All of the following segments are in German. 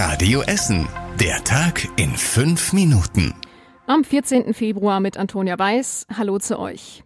Radio Essen. Der Tag in fünf Minuten. Am 14. Februar mit Antonia Weiß. Hallo zu euch.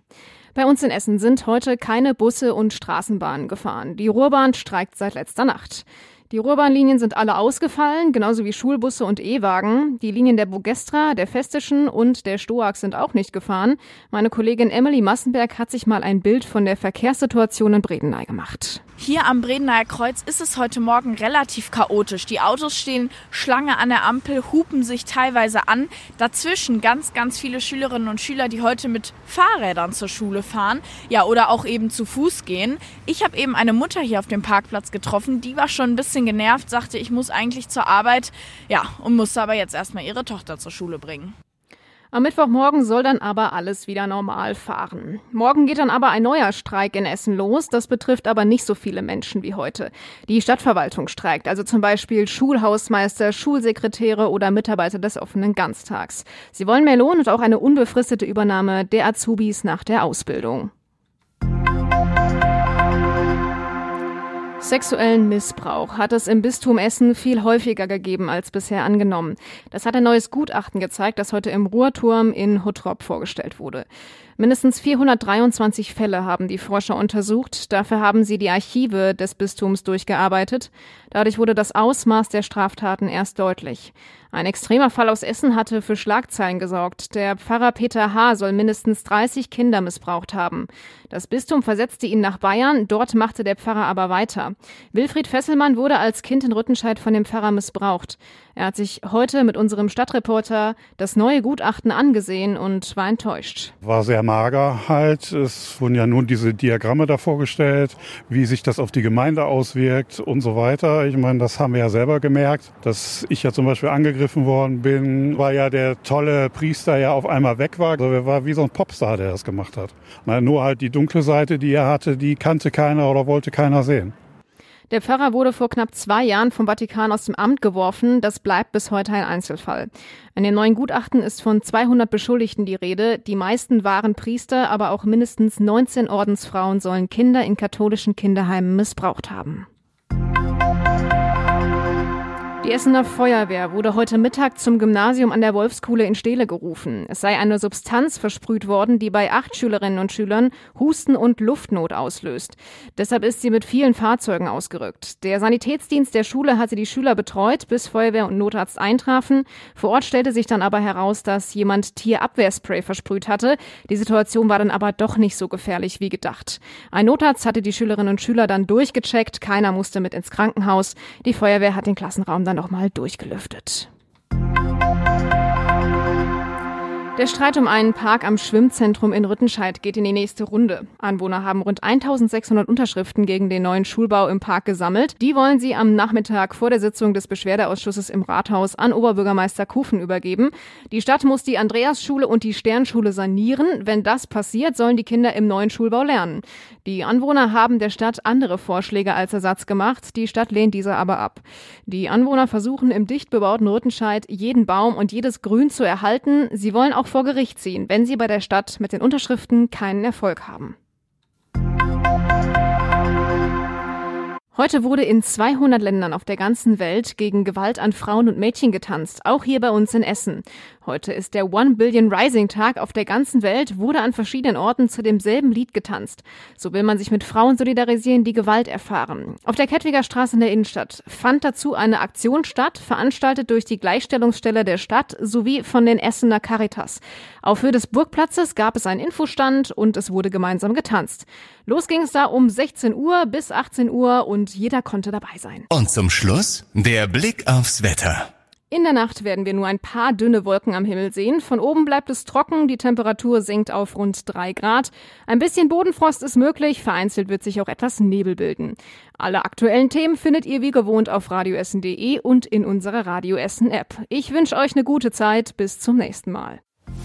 Bei uns in Essen sind heute keine Busse und Straßenbahnen gefahren. Die Ruhrbahn streikt seit letzter Nacht. Die Ruhrbahnlinien sind alle ausgefallen, genauso wie Schulbusse und E-Wagen. Die Linien der Bogestra, der Festischen und der Stoag sind auch nicht gefahren. Meine Kollegin Emily Massenberg hat sich mal ein Bild von der Verkehrssituation in Bredeney gemacht. Hier am Bredeneyer Kreuz ist es heute Morgen relativ chaotisch. Die Autos stehen Schlange an der Ampel, hupen sich teilweise an. Dazwischen ganz, ganz viele Schülerinnen und Schüler, die heute mit Fahrrädern zur Schule fahren. Ja, oder auch eben zu Fuß gehen. Ich habe eben eine Mutter hier auf dem Parkplatz getroffen. Die war schon ein bisschen genervt, sagte, ich muss eigentlich zur Arbeit. Ja, und musste aber jetzt erstmal ihre Tochter zur Schule bringen. Am Mittwochmorgen soll dann aber alles wieder normal fahren. Morgen geht dann aber ein neuer Streik in Essen los. Das betrifft aber nicht so viele Menschen wie heute. Die Stadtverwaltung streikt, also zum Beispiel Schulhausmeister, Schulsekretäre oder Mitarbeiter des offenen Ganztags. Sie wollen mehr Lohn und auch eine unbefristete Übernahme der Azubis nach der Ausbildung. Sexuellen Missbrauch hat es im Bistum Essen viel häufiger gegeben als bisher angenommen. Das hat ein neues Gutachten gezeigt, das heute im Ruhrturm in Hottrop vorgestellt wurde. Mindestens 423 Fälle haben die Forscher untersucht. Dafür haben sie die Archive des Bistums durchgearbeitet. Dadurch wurde das Ausmaß der Straftaten erst deutlich. Ein extremer Fall aus Essen hatte für Schlagzeilen gesorgt. Der Pfarrer Peter H. soll mindestens 30 Kinder missbraucht haben. Das Bistum versetzte ihn nach Bayern, dort machte der Pfarrer aber weiter. Wilfried Fesselmann wurde als Kind in Rüttenscheid von dem Pfarrer missbraucht. Er hat sich heute mit unserem Stadtreporter das neue Gutachten angesehen und war enttäuscht. War sehr mager halt. Es wurden ja nun diese Diagramme da vorgestellt, wie sich das auf die Gemeinde auswirkt und so weiter. Ich meine, das haben wir ja selber gemerkt, dass ich ja zum Beispiel angegriffen worden bin, weil ja der tolle Priester ja auf einmal weg war. Also er war wie so ein Popstar, der das gemacht hat. Nur halt die dunkle Seite, die er hatte, die kannte keiner oder wollte keiner sehen. Der Pfarrer wurde vor knapp zwei Jahren vom Vatikan aus dem Amt geworfen. Das bleibt bis heute ein Einzelfall. In den neuen Gutachten ist von 200 Beschuldigten die Rede. Die meisten waren Priester, aber auch mindestens 19 Ordensfrauen sollen Kinder in katholischen Kinderheimen missbraucht haben. Die Essener Feuerwehr wurde heute Mittag zum Gymnasium an der Wolfskuhle in Steele gerufen. Es sei eine Substanz versprüht worden, die bei acht Schülerinnen und Schülern Husten und Luftnot auslöst. Deshalb ist sie mit vielen Fahrzeugen ausgerückt. Der Sanitätsdienst der Schule hatte die Schüler betreut, bis Feuerwehr und Notarzt eintrafen. Vor Ort stellte sich dann aber heraus, dass jemand Tierabwehrspray versprüht hatte. Die Situation war dann aber doch nicht so gefährlich wie gedacht. Ein Notarzt hatte die Schülerinnen und Schüler dann durchgecheckt. Keiner musste mit ins Krankenhaus. Die Feuerwehr hat den Klassenraum dann dann nochmal durchgelüftet. Der Streit um einen Park am Schwimmzentrum in Rüttenscheid geht in die nächste Runde. Anwohner haben rund 1600 Unterschriften gegen den neuen Schulbau im Park gesammelt. Die wollen sie am Nachmittag vor der Sitzung des Beschwerdeausschusses im Rathaus an Oberbürgermeister Kufen übergeben. Die Stadt muss die Andreasschule und die Sternschule sanieren. Wenn das passiert, sollen die Kinder im neuen Schulbau lernen. Die Anwohner haben der Stadt andere Vorschläge als Ersatz gemacht. Die Stadt lehnt diese aber ab. Die Anwohner versuchen im dicht bebauten Rüttenscheid jeden Baum und jedes Grün zu erhalten. Sie wollen auch auch vor Gericht ziehen, wenn sie bei der Stadt mit den Unterschriften keinen Erfolg haben. Heute wurde in 200 Ländern auf der ganzen Welt gegen Gewalt an Frauen und Mädchen getanzt, auch hier bei uns in Essen. Heute ist der One Billion Rising Tag auf der ganzen Welt, wurde an verschiedenen Orten zu demselben Lied getanzt. So will man sich mit Frauen solidarisieren, die Gewalt erfahren. Auf der Kettwiger Straße in der Innenstadt fand dazu eine Aktion statt, veranstaltet durch die Gleichstellungsstelle der Stadt sowie von den Essener Caritas. Auf Höhe des Burgplatzes gab es einen Infostand und es wurde gemeinsam getanzt. Los ging es da um 16 Uhr bis 18 Uhr und jeder konnte dabei sein. Und zum Schluss der Blick aufs Wetter. In der Nacht werden wir nur ein paar dünne Wolken am Himmel sehen. Von oben bleibt es trocken, die Temperatur sinkt auf rund drei Grad. Ein bisschen Bodenfrost ist möglich, vereinzelt wird sich auch etwas Nebel bilden. Alle aktuellen Themen findet ihr wie gewohnt auf radioessen.de und in unserer Radio Essen App. Ich wünsche euch eine gute Zeit, bis zum nächsten Mal.